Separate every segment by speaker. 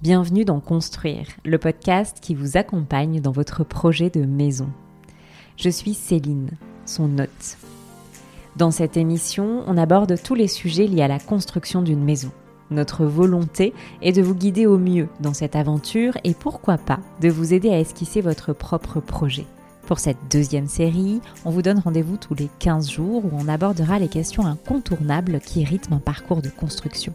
Speaker 1: Bienvenue dans Construire, le podcast qui vous accompagne dans votre projet de maison. Je suis Céline, son hôte. Dans cette émission, on aborde tous les sujets liés à la construction d'une maison. Notre volonté est de vous guider au mieux dans cette aventure et pourquoi pas de vous aider à esquisser votre propre projet. Pour cette deuxième série, on vous donne rendez-vous tous les 15 jours où on abordera les questions incontournables qui rythment un parcours de construction.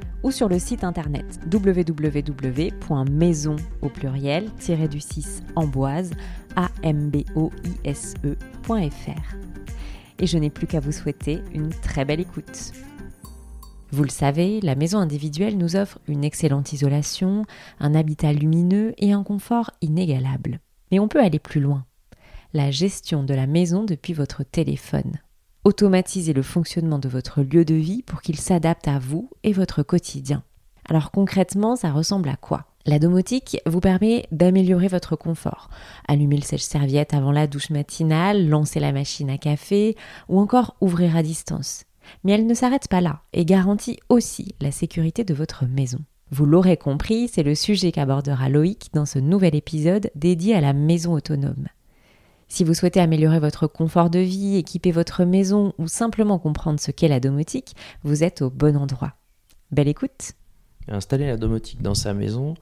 Speaker 1: ou sur le site internet www.maison au pluriel du 6 amboise amboise.fr. Et je n'ai plus qu'à vous souhaiter une très belle écoute. Vous le savez, la maison individuelle nous offre une excellente isolation, un habitat lumineux et un confort inégalable. Mais on peut aller plus loin. La gestion de la maison depuis votre téléphone. Automatiser le fonctionnement de votre lieu de vie pour qu'il s'adapte à vous et votre quotidien. Alors concrètement, ça ressemble à quoi? La domotique vous permet d'améliorer votre confort. Allumer le sèche-serviette avant la douche matinale, lancer la machine à café ou encore ouvrir à distance. Mais elle ne s'arrête pas là et garantit aussi la sécurité de votre maison. Vous l'aurez compris, c'est le sujet qu'abordera Loïc dans ce nouvel épisode dédié à la maison autonome. Si vous souhaitez améliorer votre confort de vie, équiper votre maison ou simplement comprendre ce qu'est la domotique, vous êtes au bon endroit. Belle écoute
Speaker 2: Installer la domotique dans sa maison,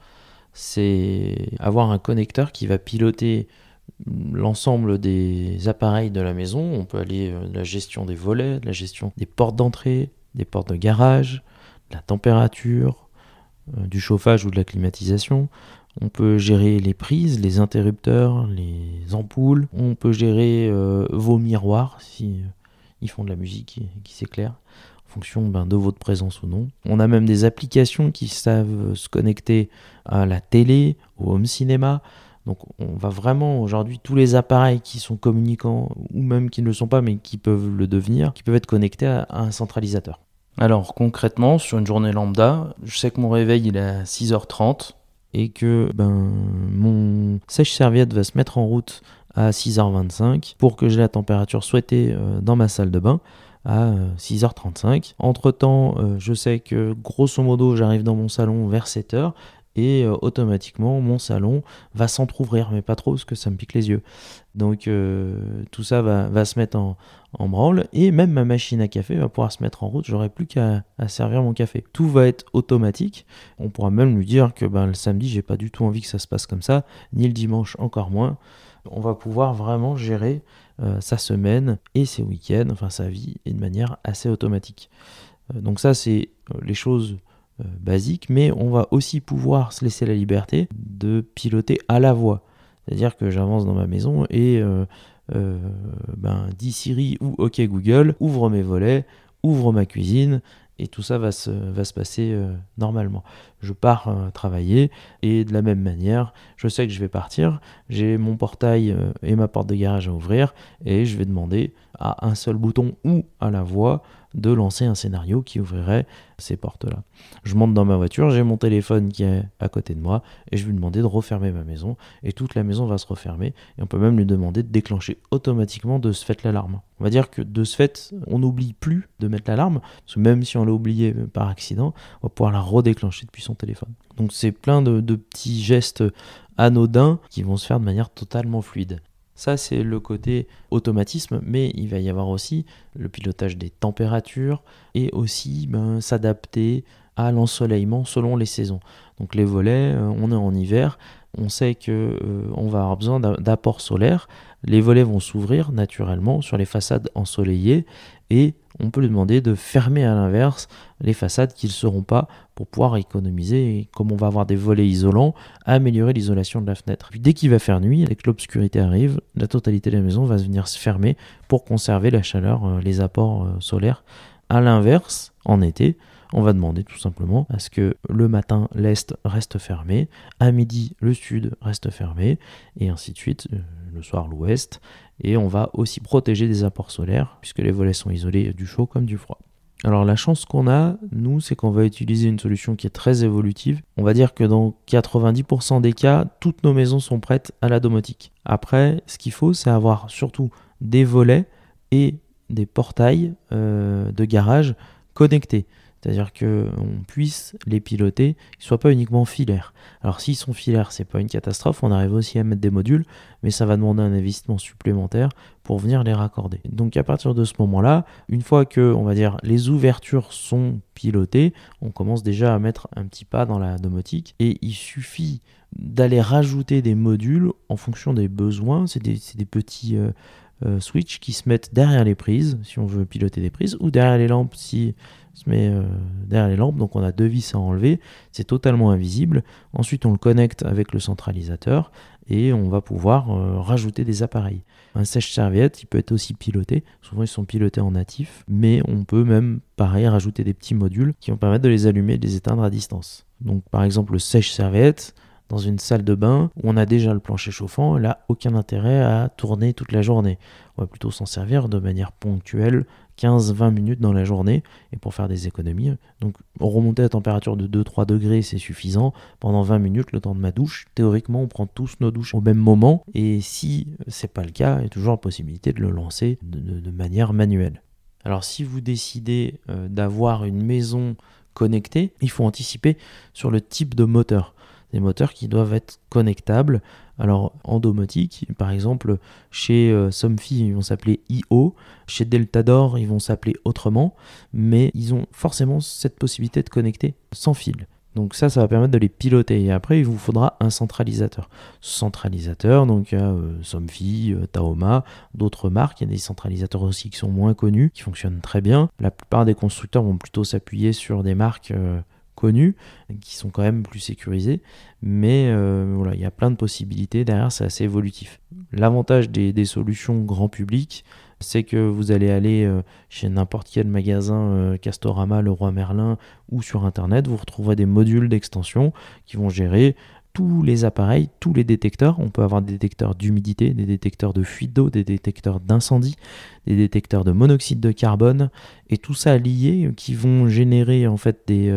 Speaker 2: c'est avoir un connecteur qui va piloter l'ensemble des appareils de la maison. On peut aller euh, de la gestion des volets, de la gestion des portes d'entrée, des portes de garage, de la température, euh, du chauffage ou de la climatisation. On peut gérer les prises, les interrupteurs, les ampoules. On peut gérer euh, vos miroirs si euh, ils font de la musique qui, s'éclaire en fonction ben, de votre présence ou non. On a même des applications qui savent se connecter à la télé, au home cinéma. Donc on va vraiment aujourd'hui tous les appareils qui sont communicants ou même qui ne le sont pas mais qui peuvent le devenir, qui peuvent être connectés à, à un centralisateur. Alors concrètement, sur une journée lambda, je sais que mon réveil il est à 6h30 et que ben, mon sèche-serviette va se mettre en route à 6h25 pour que j'ai la température souhaitée euh, dans ma salle de bain à 6h35. Euh, Entre-temps, euh, je sais que grosso modo, j'arrive dans mon salon vers 7h et automatiquement mon salon va s'entrouvrir, mais pas trop parce que ça me pique les yeux. Donc tout ça va, se mettre en, branle et même ma machine à café va pouvoir se mettre en route. J'aurai plus qu'à servir mon café. Tout va être automatique. On pourra même lui dire que ben, le samedi, j'ai pas du tout envie que ça se passe comme ça, ni le dimanche encore moins. On va pouvoir vraiment gérer euh, sa semaine et ses week-ends, enfin sa vie, et de manière assez automatique. Euh, donc ça, c'est euh, les choses basiques, mais on va aussi pouvoir se laisser la liberté de piloter à la voix. C'est-à-dire que j'avance dans ma maison et euh, ben, dis Siri ou OK Google, ouvre mes volets, ouvre ma cuisine, et tout ça va se, va se passer euh, normalement. Je pars euh, travailler et de la même manière, je sais que je vais partir, j'ai mon portail et ma porte de garage à ouvrir et je vais demander à un seul bouton ou à la voix de lancer un scénario qui ouvrirait ces portes-là. Je monte dans ma voiture, j'ai mon téléphone qui est à côté de moi et je vais lui demander de refermer ma maison et toute la maison va se refermer et on peut même lui demander de déclencher automatiquement de ce fait l'alarme. On va dire que de ce fait, on n'oublie plus de mettre l'alarme parce que même si on l'a oublié par accident, on va pouvoir la redéclencher depuis son téléphone. Donc c'est plein de, de petits gestes anodins qui vont se faire de manière totalement fluide. Ça, c'est le côté automatisme, mais il va y avoir aussi le pilotage des températures et aussi ben, s'adapter à l'ensoleillement selon les saisons. Donc les volets, euh, on est en hiver, on sait que euh, on va avoir besoin d'apport solaire. Les volets vont s'ouvrir naturellement sur les façades ensoleillées et on peut lui demander de fermer à l'inverse les façades qui ne seront pas pour pouvoir économiser et comme on va avoir des volets isolants, améliorer l'isolation de la fenêtre. Dès qu'il va faire nuit, dès que l'obscurité arrive, la totalité de la maison va venir se fermer pour conserver la chaleur, euh, les apports euh, solaires. À l'inverse, en été, on va demander tout simplement à ce que le matin l'est reste fermé, à midi le sud reste fermé, et ainsi de suite euh, le soir l'ouest, et on va aussi protéger des apports solaires, puisque les volets sont isolés du chaud comme du froid. Alors la chance qu'on a, nous, c'est qu'on va utiliser une solution qui est très évolutive. On va dire que dans 90% des cas, toutes nos maisons sont prêtes à la domotique. Après, ce qu'il faut, c'est avoir surtout des volets et des portails euh, de garage connectés. C'est-à-dire qu'on puisse les piloter, qu'ils ne soient pas uniquement filaires. Alors s'ils sont filaires, c'est pas une catastrophe, on arrive aussi à mettre des modules, mais ça va demander un investissement supplémentaire pour venir les raccorder. Donc à partir de ce moment-là, une fois que on va dire les ouvertures sont pilotées, on commence déjà à mettre un petit pas dans la domotique et il suffit d'aller rajouter des modules en fonction des besoins. C'est des, petits euh, euh, switches qui se mettent derrière les prises si on veut piloter des prises ou derrière les lampes si se met euh, derrière les lampes, donc on a deux vis à enlever, c'est totalement invisible. Ensuite, on le connecte avec le centralisateur et on va pouvoir euh, rajouter des appareils. Un sèche-serviette, il peut être aussi piloté, souvent ils sont pilotés en natif, mais on peut même, pareil, rajouter des petits modules qui vont permettre de les allumer et de les éteindre à distance. Donc par exemple, le sèche-serviette, dans une salle de bain où on a déjà le plancher chauffant, il n'a aucun intérêt à tourner toute la journée. On va plutôt s'en servir de manière ponctuelle 15-20 minutes dans la journée et pour faire des économies. Donc remonter à température de 2-3 degrés, c'est suffisant. Pendant 20 minutes, le temps de ma douche, théoriquement, on prend tous nos douches au même moment. Et si c'est pas le cas, il y a toujours la possibilité de le lancer de, manière manuelle. Alors si vous décidez euh, d'avoir une maison connectée, il faut anticiper sur le type de moteur des moteurs qui doivent être connectables. Alors en domotique, par exemple, chez euh, Somfy, ils vont s'appeler IO, chez Deltador, ils vont s'appeler autrement, mais ils ont forcément cette possibilité de connecter sans fil. Donc ça, ça va permettre de les piloter. Et après, il vous faudra un centralisateur. Centralisateur, donc il y a euh, Somfy, euh, Taoma, d'autres marques. Il y a des centralisateurs aussi qui sont moins connus, qui fonctionnent très bien. La plupart des constructeurs vont plutôt s'appuyer sur des marques connus, qui sont quand même plus sécurisés. Mais euh, voilà, il y a plein de possibilités. Derrière, c'est assez évolutif. L'avantage des, solutions grand public, c'est que vous allez aller euh, chez n'importe quel magasin euh, Castorama, Leroy Merlin ou sur Internet, vous retrouverez des modules d'extension qui vont gérer tous les appareils, tous les détecteurs. On peut avoir des détecteurs d'humidité, des détecteurs de fuite d'eau, des détecteurs d'incendie, des détecteurs de monoxyde de carbone, et tout ça lié qui vont générer en fait des,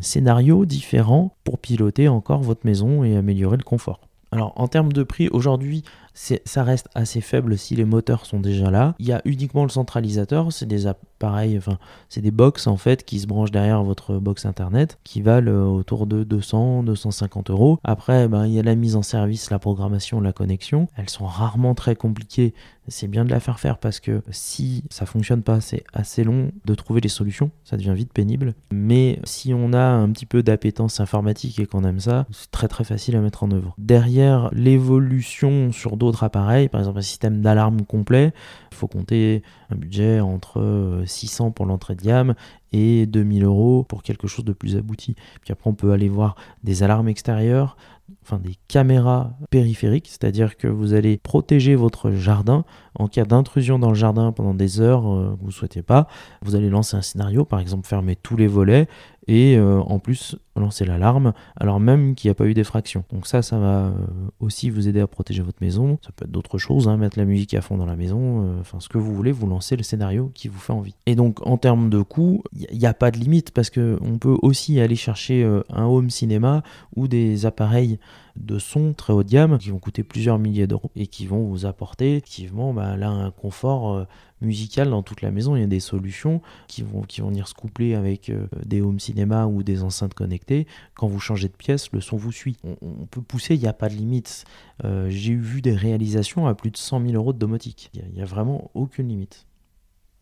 Speaker 2: scénarios différents pour piloter encore votre maison et améliorer le confort. Alors en termes de prix, aujourd'hui, ça reste assez faible si les moteurs sont déjà là. Il y a uniquement le centralisateur, c'est des appareils, enfin c'est des box en fait qui se branchent derrière votre box internet qui valent euh, autour de 200, 250 euros. Après, ben, il y a la mise en service, la programmation, la connexion. Elles sont rarement très compliquées c'est bien de la faire faire parce que si ça fonctionne pas, c'est assez long de trouver les solutions, ça devient vite pénible. Mais si on a un petit peu d'appétence informatique et qu'on aime ça, c'est très très facile à mettre en œuvre. Derrière l'évolution sur d'autres appareils, par exemple un système d'alarme complet, il faut compter un budget entre 600 pour l'entrée de gamme et 2000 euros pour quelque chose de plus abouti. Puis après on peut aller voir des alarmes extérieures, enfin des caméras périphériques, c'est-à-dire que vous allez protéger votre jardin en cas d'intrusion dans le jardin pendant des heures euh, que vous ne souhaitez pas. Vous allez lancer un scénario, par exemple fermer tous les volets et euh, en plus lancer l'alarme alors même qu'il n'y a pas eu d'effraction. Donc ça, ça va euh, aussi vous aider à protéger votre maison. Ça peut être d'autres choses, hein, mettre la musique à fond dans la maison, enfin ce que vous voulez, vous lancez le scénario qui vous fait envie. Et donc en termes de coût, il n'y a pas de limite parce qu'on peut aussi aller chercher un home cinéma ou des appareils de son très haut de gamme qui vont coûter plusieurs milliers d'euros et qui vont vous apporter effectivement bah, là un confort euh, musical dans toute la maison. Il y a des solutions qui vont, qui vont venir se coupler avec euh, des home cinéma ou des enceintes connectées. Quand vous changez de pièce, le son vous suit. On, peut pousser, il n'y a pas de limite. Euh, j'ai vu des réalisations à plus de 100 000 euros de domotique. Il n'y a, vraiment aucune limite.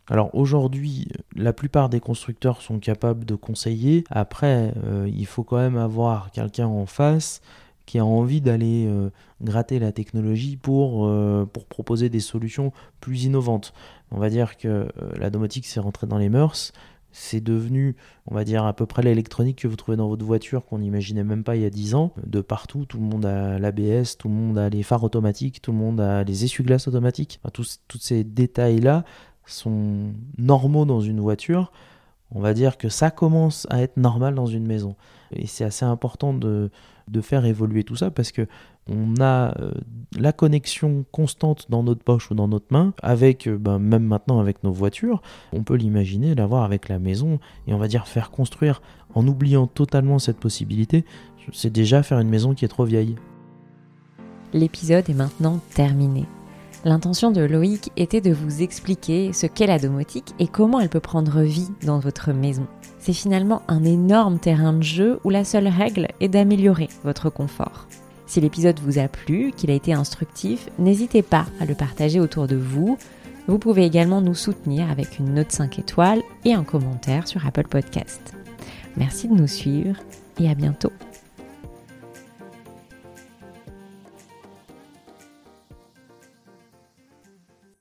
Speaker 2: Alors aujourd'hui, la plupart des constructeurs sont capables de conseiller. Après, il faut quand même avoir quelqu'un en face qui a envie d'aller euh, gratter la technologie pour, euh, pour proposer des solutions plus innovantes. On va dire que euh, la domotique s'est rentrée dans les mœurs, c'est devenu, on va dire, à peu près l'électronique que vous trouvez dans votre voiture qu'on n'imaginait même pas il y a 10 ans. De partout, tout le monde a l'ABS, tout le monde a les phares automatiques, tout le monde a les essuie-glaces automatiques. tous ces détails-là sont normaux dans une voiture on va dire que ça commence à être normal dans une maison. Et c'est assez important de, de faire évoluer tout ça parce que on a euh, la connexion constante dans notre poche ou dans notre main, avec euh, ben, même maintenant avec nos voitures, on peut l'imaginer l'avoir avec la maison et on va dire faire construire en oubliant totalement cette possibilité, c'est déjà faire une maison qui est trop vieille.
Speaker 1: L'épisode est maintenant terminé. L'intention de Loïc était de vous expliquer ce qu'est la domotique et comment elle peut prendre vie dans votre maison. C'est finalement un énorme terrain de jeu où la seule règle est d'améliorer votre confort. Si l'épisode vous a plu, qu'il a été instructif, n'hésitez pas à le partager autour de vous. Vous pouvez également nous soutenir avec une note 5 étoiles et un commentaire sur Apple Podcast. Merci de nous suivre et à bientôt.